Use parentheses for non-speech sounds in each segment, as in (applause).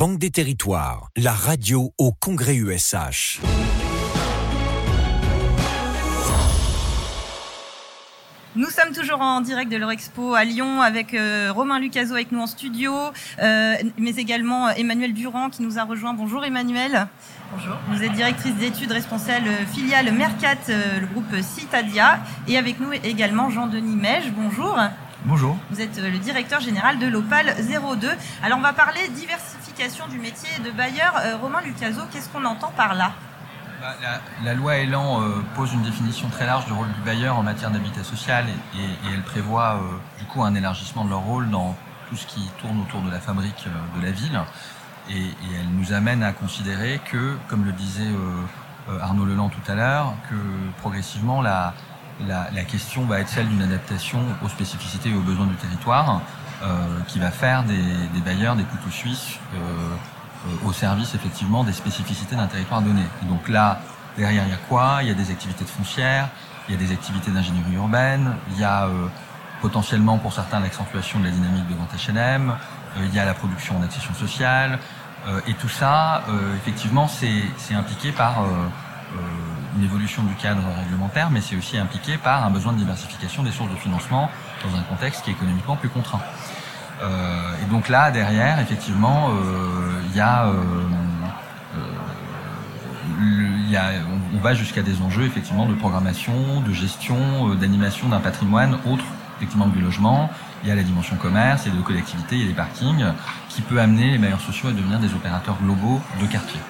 Banque des Territoires, la radio au Congrès USH. Nous sommes toujours en direct de l'Eurexpo à Lyon avec euh, Romain Lucaso avec nous en studio, euh, mais également euh, Emmanuel Durand qui nous a rejoint. Bonjour Emmanuel. Bonjour. Vous êtes directrice d'études responsable filiale Mercat, le groupe Citadia. Et avec nous également Jean-Denis Mège. Bonjour. Bonjour. Vous êtes le directeur général de l'Opal 02. Alors on va parler diversification du métier de bailleur. Romain Lucaso, qu'est-ce qu'on entend par là? Bah, la, loi Elan euh, pose une définition très large du rôle du bailleur en matière d'habitat social et, elle prévoit euh, du coup un élargissement de leur rôle dans tout ce qui tourne autour de la fabrique euh, de la ville. Et, elle nous amène à considérer que, comme le disait Arnaud Leland tout à l'heure, que progressivement la, la, question va être celle d'une adaptation aux spécificités et aux besoins du territoire, qui va faire des, des bailleurs des couteaux suisses euh, au service effectivement des spécificités d'un territoire donné. donc là, derrière, il y a quoi? Il y a des activités de foncière, il y a des activités d'ingénierie urbaine, il y a euh, potentiellement pour certains l'accentuation de la dynamique de vente H&M, il y a la production en accession sociale, et tout ça, effectivement, c'est impliqué par une évolution du cadre réglementaire, mais c'est aussi impliqué par un besoin de diversification des sources de financement dans un contexte qui est économiquement plus contraint. Euh, et donc là, derrière, effectivement, euh, il y a euh, on, va jusqu'à des enjeux effectivement de programmation, de gestion, d'animation d'un patrimoine autre effectivement du logement. Il y a la dimension commerce, il y a de collectivité, il y a des parkings, qui peut amener les bailleurs sociaux à devenir des opérateurs globaux de quartier.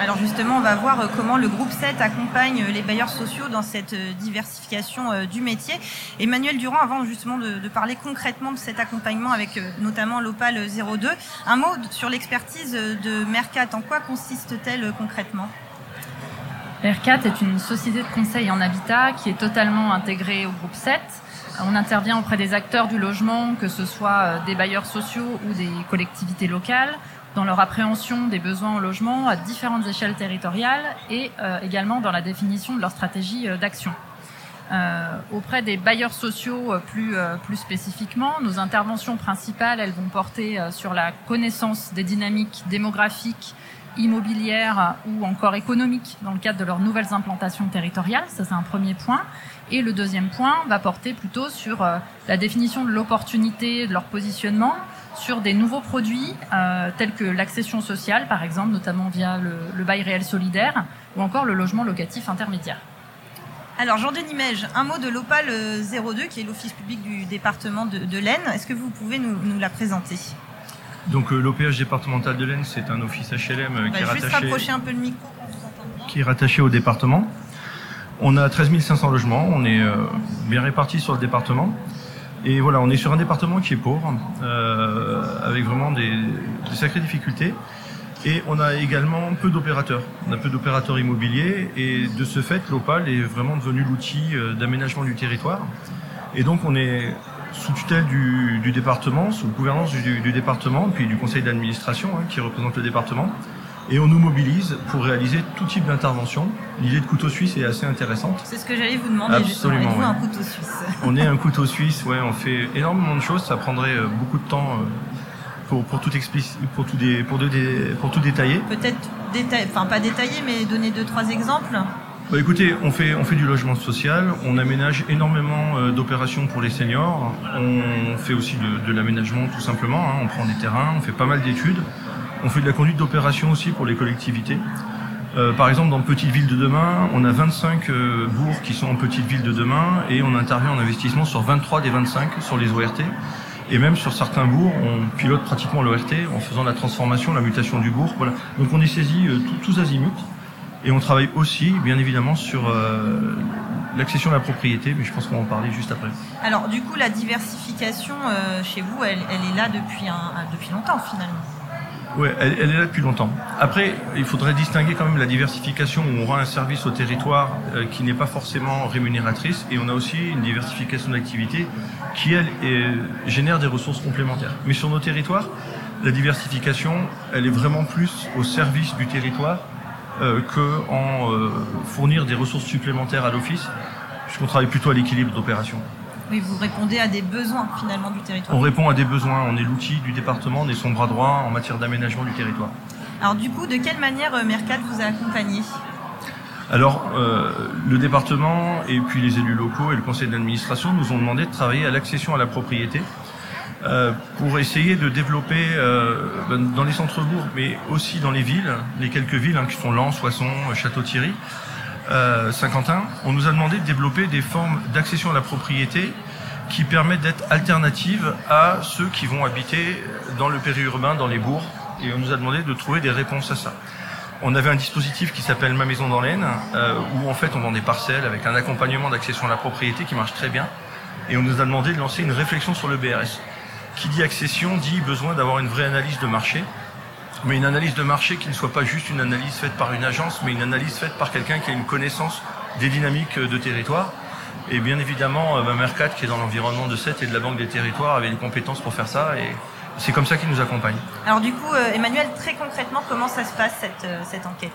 Alors justement, on va voir euh, comment le groupe 7 accompagne euh, les bailleurs sociaux dans cette euh, diversification du métier. Emmanuel Durand, avant justement de, parler concrètement de cet accompagnement avec notamment l'Opal 02, un mot sur l'expertise de Mercat. En quoi consiste-t-elle concrètement? Mercat est une société de conseil en habitat qui est totalement intégrée au groupe 7. On intervient auprès des acteurs du logement, que ce soit des bailleurs sociaux ou des collectivités locales, dans leur appréhension des besoins au logement à différentes échelles territoriales et euh, également dans la définition de leur stratégie euh, d'action. Euh, auprès des bailleurs sociaux plus, plus spécifiquement, nos interventions principales, elles vont porter sur la connaissance des dynamiques démographiques, immobilières ou encore économiques dans le cadre de leurs nouvelles implantations territoriales. Ça, c'est un premier point. Et le deuxième point va porter plutôt sur la définition de l'opportunité de leur positionnement, sur des nouveaux produits euh, tels que l'accession sociale, par exemple, notamment via le, bail réel solidaire, ou encore le logement locatif intermédiaire. Alors Jean-Denis Mège, un mot de l'OPAL 02, qui est l'office public du département de, l'Aisne. Est-ce que vous pouvez nous, la présenter? Donc euh, l'OPH départemental de l'Aisne, c'est un office HLM euh, qui, est rattaché, un peu le micro, qui est rattaché au département. On a 13 500 logements, on est bien répartis sur le département. Et voilà, on est sur un département qui est pauvre, euh, avec vraiment des, sacrées difficultés. Et on a également peu d'opérateurs. On a peu d'opérateurs immobiliers et de ce fait, l'OPAL est vraiment devenu l'outil euh, d'aménagement du territoire. Et donc on est sous tutelle du, département, sous gouvernance du, département, puis du conseil d'administration hein, qui représente le département et on nous mobilise pour réaliser tout type d'intervention. L'idée de couteau suisse est assez intéressante. C'est ce que j'allais vous demander Absolument, justement. un couteau suisse? On est un couteau suisse, ouais, on fait énormément de choses. Ça prendrait euh, beaucoup de temps euh, pour, pour, tout, pour, tout, des, pour, pour tout détailler. Peut-être, détailler, enfin pas détailler, mais donner deux, trois exemples? Bah écoutez, on fait, on fait du logement social, on aménage énormément euh, d'opérations pour les seniors, on fait aussi de, de l'aménagement tout simplement, hein. on prend des terrains, on fait pas mal d'études. On fait de la conduite d'opération aussi pour les collectivités. Euh, par exemple, dans Petite Ville de demain, on a 25 euh, bourgs qui sont en Petite Ville de demain et on intervient en investissement sur 23 des 25 sur les ORT. Et même sur certains bourgs, on pilote pratiquement l'ORT en faisant la transformation, la mutation du bourg. Donc on est saisi euh, tous azimuts. Et on travaille aussi, bien évidemment, sur l'accession à la propriété, mais je pense qu'on va en parler juste après. Alors, du coup, la diversification chez vous, elle, est là depuis longtemps, finalement. Oui, elle, est là depuis longtemps. Après, il faudrait distinguer quand même la diversification où on rend un service au territoire euh, qui n'est pas forcément rémunératrice et on a aussi une diversification d'activités qui, elle, génère des ressources complémentaires. Mais sur nos territoires, la diversification, elle est vraiment plus au service du territoire euh, que en euh, fournir des ressources supplémentaires à l'office, puisqu'on travaille plutôt à l'équilibre d'opération. Oui, vous répondez à des besoins finalement du territoire. On répond à des besoins. On est l'outil du département, on est son bras droit en matière d'aménagement du territoire. Alors du coup, de quelle manière Mercat vous a accompagné? Alors, euh, le département et puis les élus locaux et le conseil d'administration nous ont demandé de travailler à l'accession à la propriété euh, pour essayer de développer euh, ben, dans les centres-bourgs, mais aussi dans les villes, les quelques villes hein, qui sont Lens, Soissons, Château-Thierry, euh, Saint-Quentin, on nous a demandé de développer des formes d'accession à la propriété qui permettent d'être alternatives à ceux qui vont habiter dans le périurbain, dans les bourgs, et on nous a demandé de trouver des réponses à ça. On avait un dispositif qui s'appelle Ma Maison dans l'Aisne, euh, où en fait on vend des parcelles avec un accompagnement d'accession à la propriété qui marche très bien. Et on nous a demandé de lancer une réflexion sur le BRS. Qui dit accession dit besoin d'avoir une vraie analyse de marché, mais une analyse de marché qui ne soit pas juste une analyse faite par une agence, mais une analyse faite par quelqu'un qui a une connaissance des dynamiques de territoire. Et bien évidemment, euh, Mercat, qui est dans l'environnement de Sète et de la Banque des Territoires, avait les compétences pour faire ça, et c'est comme ça qu'il nous accompagne. Alors du coup, euh, Emmanuel, très concrètement, comment ça se passe cette, euh, cette enquête?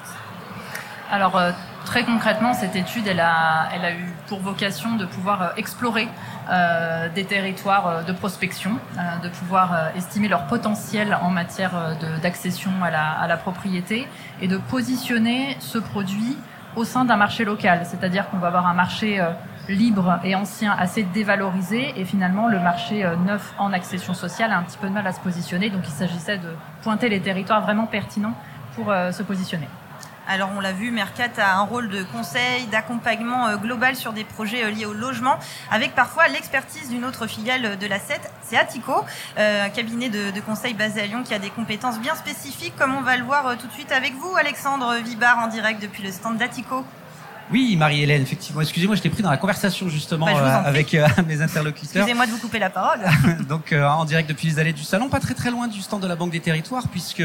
Alors très concrètement, cette étude, elle a, eu pour vocation de pouvoir explorer euh, des territoires euh, de prospection, euh, de pouvoir estimer leur potentiel en matière d'accession à la, à la propriété et de positionner ce produit au sein d'un marché local. C'est-à-dire qu'on va avoir un marché libre et ancien assez dévalorisé et finalement le marché neuf en accession sociale a un petit peu de mal à se positionner. Donc il s'agissait de pointer les territoires vraiment pertinents pour se positionner. Alors on l'a vu, Mercat a un rôle de conseil, d'accompagnement euh, global sur des projets euh, liés au logement, avec parfois l'expertise d'une autre filiale de la CET, c'est Atico, euh, un cabinet de, conseil basé à Lyon qui a des compétences bien spécifiques, comme on va le voir tout de suite avec vous, Alexandre Vibard, en direct depuis le stand d'Atico. Oui, Marie-Hélène, effectivement. Excusez-moi, je t'ai pris dans la conversation justement bah, euh, avec euh, (laughs) mes interlocuteurs. Excusez-moi de vous couper la parole. (laughs) donc euh, en direct depuis les allées du salon, pas très très loin du stand de la Banque des Territoires, puisque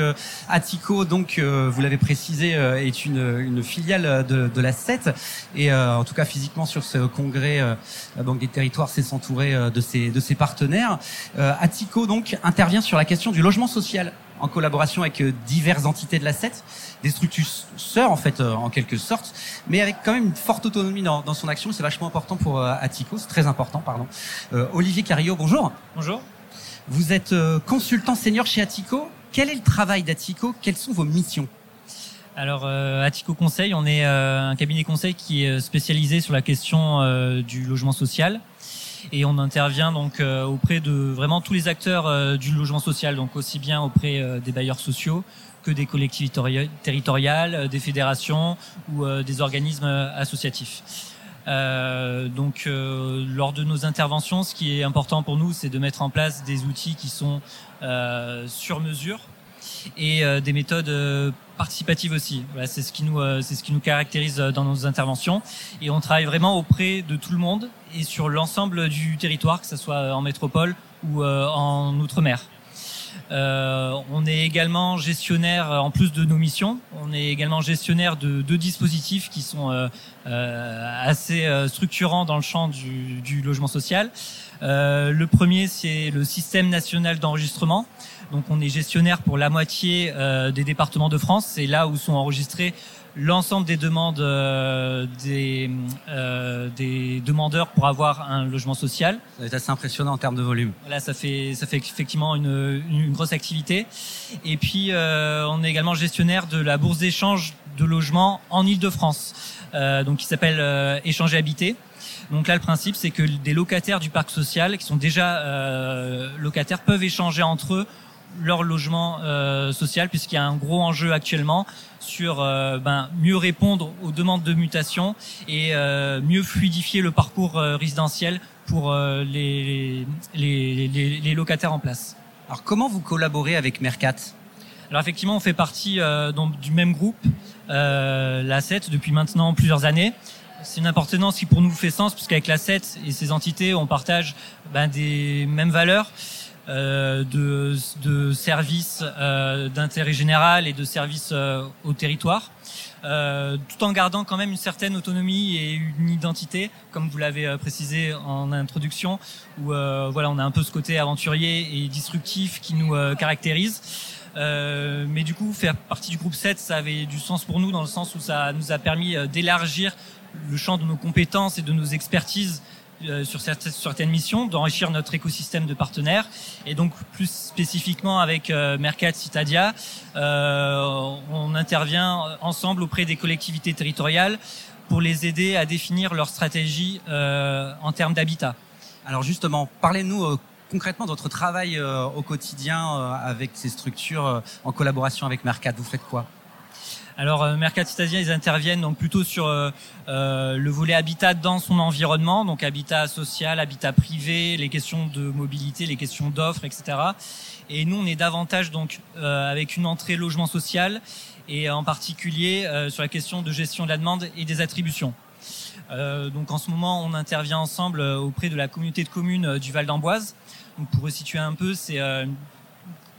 Atico, donc vous l'avez précisé, est une, une filiale de, de la CET et en tout cas physiquement sur ce congrès, la Banque des Territoires s'est s'entourer de ses de ses partenaires. Atico donc intervient sur la question du logement social en collaboration avec euh, diverses entités de la CET, des structures sœurs en fait, euh, en quelque sorte, mais avec quand même une forte autonomie dans, dans son action. C'est vachement important pour euh, Atico, c'est très important, pardon. Olivier Carillo, bonjour. Bonjour. Vous êtes consultant senior chez Atico. Quel est le travail d'Atico Quelles sont vos missions? Alors, Atico Conseil, on est un cabinet conseil qui est spécialisé sur la question du logement social et on intervient donc euh, auprès de vraiment tous les acteurs euh, du logement social, donc aussi bien auprès euh, des bailleurs sociaux que des collectivités territoriales, des fédérations ou des organismes associatifs. Donc, lors de nos interventions, ce qui est important pour nous, c'est de mettre en place des outils qui sont sur mesure et des méthodes participative aussi. C'est ce qui nous euh, c'est ce qui nous caractérise euh, dans nos interventions et on travaille vraiment auprès de tout le monde et sur l'ensemble du territoire, que ce soit euh, en métropole ou en outre-mer. Euh, on est également gestionnaire, en plus de nos missions, on est également gestionnaire de deux dispositifs qui sont euh, assez structurants dans le champ du, du logement social. Euh, le premier, c'est le système national d'enregistrement. Donc on est gestionnaire pour la moitié euh, des départements de France. C'est là où sont enregistrés l'ensemble des demandes euh, des, euh, des demandeurs pour avoir un logement social. C'est assez impressionnant en termes de volume. Là, ça fait ça fait effectivement une, une grosse activité. Et puis euh, on est également gestionnaire de la bourse d'échange de logements en Île-de-France, euh, donc qui s'appelle Échanger Habité. Donc là, le principe, c'est que des locataires du parc social, qui sont déjà locataires, peuvent échanger entre eux leur logement euh, social puisqu'il y a un gros enjeu actuellement sur euh, ben, mieux répondre aux demandes de mutation et euh, mieux fluidifier le parcours résidentiel pour les, les, les, les, locataires en place. Alors comment vous collaborez avec Mercat? Alors effectivement on fait partie donc, du même groupe, la 7 depuis maintenant plusieurs années. C'est une appartenance qui pour nous fait sens puisqu'avec la 7 et ses entités on partage ben, des mêmes valeurs. Euh, de, de, services euh, d'intérêt général et de services euh, au territoire, tout en gardant quand même une certaine autonomie et une identité, comme vous l'avez précisé en introduction, où voilà, on a un peu ce côté aventurier et disruptif qui nous caractérise. Euh, mais du coup, faire partie du groupe 7, ça avait du sens pour nous dans le sens où ça nous a permis d'élargir le champ de nos compétences et de nos expertises sur certaines missions, d'enrichir notre écosystème de partenaires. Et donc plus spécifiquement avec Mercat Citadia, on intervient ensemble auprès des collectivités territoriales pour les aider à définir leur stratégie en termes d'habitat. Alors justement, parlez-nous concrètement votre travail euh, au quotidien euh, avec ces structures euh, en collaboration avec Mercat Vous faites quoi? Alors Mercat Citadia, ils interviennent donc plutôt sur le volet habitat dans son environnement, donc habitat social, habitat privé, les questions de mobilité, les questions d'offres, etc. Et nous, on est davantage donc avec une entrée logement social et en particulier sur la question de gestion de la demande et des attributions. donc en ce moment, on intervient ensemble auprès de la communauté de communes du Val d'Amboise donc pour resituer un peu, c'est euh,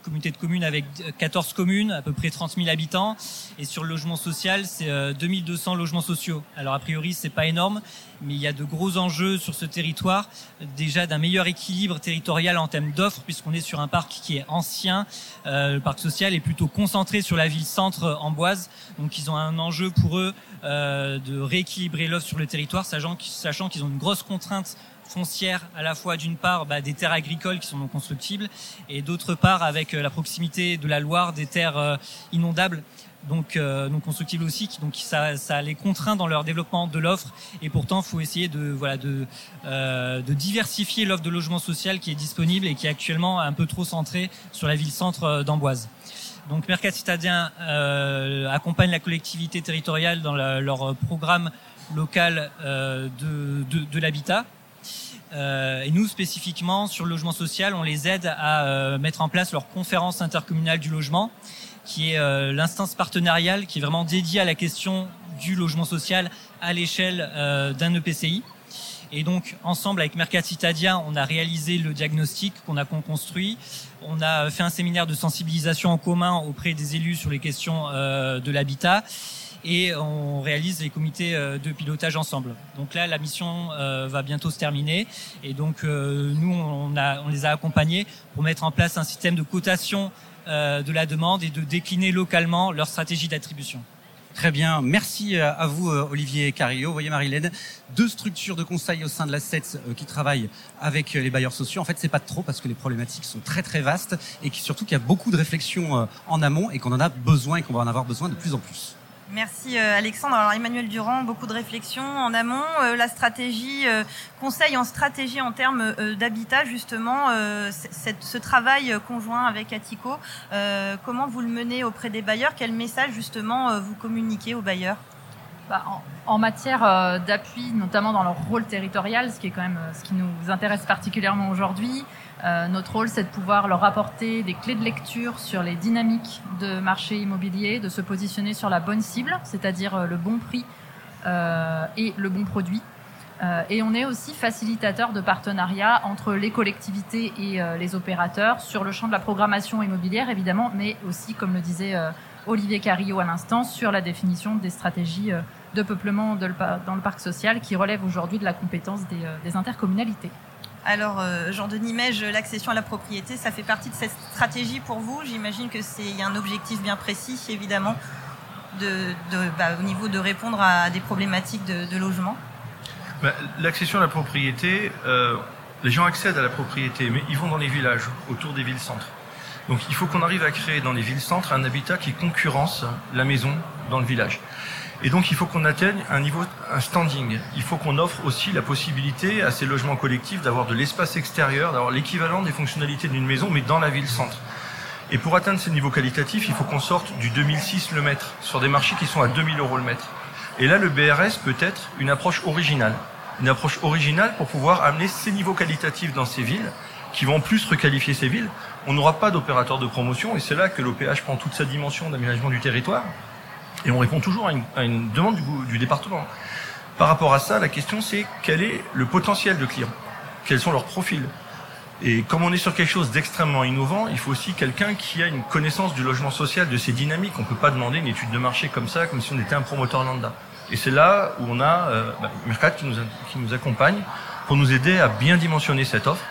communauté de communes avec 14 communes, à peu près 30 000 habitants. Et sur le logement social, c'est 2200 euh, logements sociaux. Alors a priori, c'est pas énorme, mais il y a de gros enjeux sur ce territoire. Déjà d'un meilleur équilibre territorial en termes d'offres, puisqu'on est sur un parc qui est ancien. Euh, le parc social est plutôt concentré sur la ville-centre en Boise. Donc ils ont un enjeu pour eux de rééquilibrer l'offre sur le territoire, sachant qu'ils ont une grosse contrainte foncière à la fois d'une part bah, des terres agricoles qui sont non constructibles et d'autre part avec euh, la proximité de la Loire des terres euh, inondables donc euh, non constructibles aussi donc ça, ça les contraint dans leur développement de l'offre et pourtant faut essayer de voilà de de diversifier l'offre de logement social qui est disponible et qui est actuellement un peu trop centrée sur la ville centre d'Amboise. Donc Mercat Citadien accompagne la collectivité territoriale dans leur programme local de, de, de l'habitat euh, et nous, spécifiquement, sur le logement social, on les aide à euh, mettre en place leur conférence intercommunale du logement, qui est euh, l'instance partenariale qui est vraiment dédiée à la question du logement social à l'échelle d'un EPCI. Et donc, ensemble, avec Mercat Citadia, on a réalisé le diagnostic qu'on a construit. On a fait un séminaire de sensibilisation en commun auprès des élus sur les questions de l'habitat et on réalise les comités euh, de pilotage ensemble. Donc là, la mission euh, va bientôt se terminer et donc euh, nous, on, les a accompagnés pour mettre en place un système de cotation de la demande et de décliner localement leur stratégie d'attribution. Très bien, merci à vous Olivier Carillo. Vous voyez Marilène, deux structures de conseil au sein de la SET qui travaillent avec les bailleurs sociaux. En fait, c'est pas trop parce que les problématiques sont très très vastes et surtout qu'il y a beaucoup de réflexions en amont et qu'on en a besoin et qu'on va en avoir besoin de plus en plus. Merci euh, Alexandre. Alors Emmanuel Durand, beaucoup de réflexions en amont. Euh, la stratégie, euh, conseil en stratégie en termes d'habitat, justement, ce travail conjoint avec Atico, comment vous le menez auprès des bailleurs? Quel message justement vous communiquez aux bailleurs? Bah, en, matière d'appui, notamment dans leur rôle territorial, ce qui est quand même ce qui nous intéresse particulièrement aujourd'hui, euh, notre rôle, c'est de pouvoir leur apporter des clés de lecture sur les dynamiques de marché immobilier, de se positionner sur la bonne cible, c'est-à-dire euh, le bon prix euh, et le bon produit. et on est aussi facilitateur de partenariats entre les collectivités et les opérateurs sur le champ de la programmation immobilière, évidemment, mais aussi, comme le disait Olivier Carillo à l'instant, sur la définition des stratégies de peuplement dans le parc social qui relèvent aujourd'hui de la compétence des intercommunalités. Alors, euh, Jean-Denis Mège, l'accession à la propriété, ça fait partie de cette stratégie pour vous J'imagine que c'est y a un objectif bien précis, évidemment, de, bah, au niveau de répondre à des problématiques de, logement. Bah, l'accession à la propriété, euh, les gens accèdent à la propriété, mais ils vont dans les villages, autour des villes-centres. Donc il faut qu'on arrive à créer dans les villes-centres un habitat qui concurrence la maison dans le village. Et donc il faut qu'on atteigne un niveau, un standing. Il faut qu'on offre aussi la possibilité à ces logements collectifs d'avoir de l'espace extérieur, d'avoir l'équivalent des fonctionnalités d'une maison, mais dans la ville-centre. Et pour atteindre ces niveaux qualitatifs, il faut qu'on sorte du 2006 le mètre, sur des marchés qui sont à 2000 euros le mètre. Et là, le BRS peut être une approche originale. Une approche originale pour pouvoir amener ces niveaux qualitatifs dans ces villes, qui vont plus requalifier ces villes. On n'aura pas d'opérateur de promotion, et c'est là que l'OPH prend toute sa dimension d'aménagement du territoire. Et on répond toujours à une, demande du, département. Par rapport à ça, la question c'est quel est le potentiel de clients? Quels sont leurs profils? Et comme on est sur quelque chose d'extrêmement innovant, il faut aussi quelqu'un qui a une connaissance du logement social, de ses dynamiques. On ne peut pas demander une étude de marché comme ça, comme si on était un promoteur lambda. Et c'est là où on a euh, bah, Mercat qui nous, qui nous accompagne pour nous aider à bien dimensionner cette offre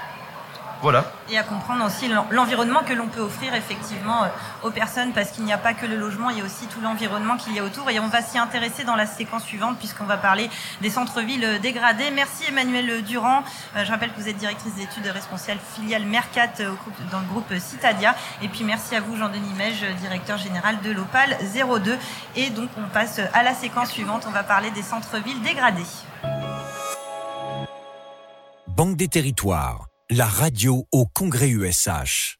Voilà. Et à comprendre aussi l'environnement que l'on peut offrir effectivement aux personnes, parce qu'il n'y a pas que le logement, il y a aussi tout l'environnement qu'il y a autour. Et on va s'y intéresser dans la séquence suivante, puisqu'on va parler des centres-villes dégradés. Merci Emmanuel Durand. Je rappelle que vous êtes directrice d'études responsable filiale Mercat dans le groupe Citadia. Et puis merci à vous Jean-Denis Mège, directeur général de l'Opal 02. Et donc on passe à la séquence suivante, on va parler des centres-villes dégradés. Banque des territoires, la radio au Congrès USH.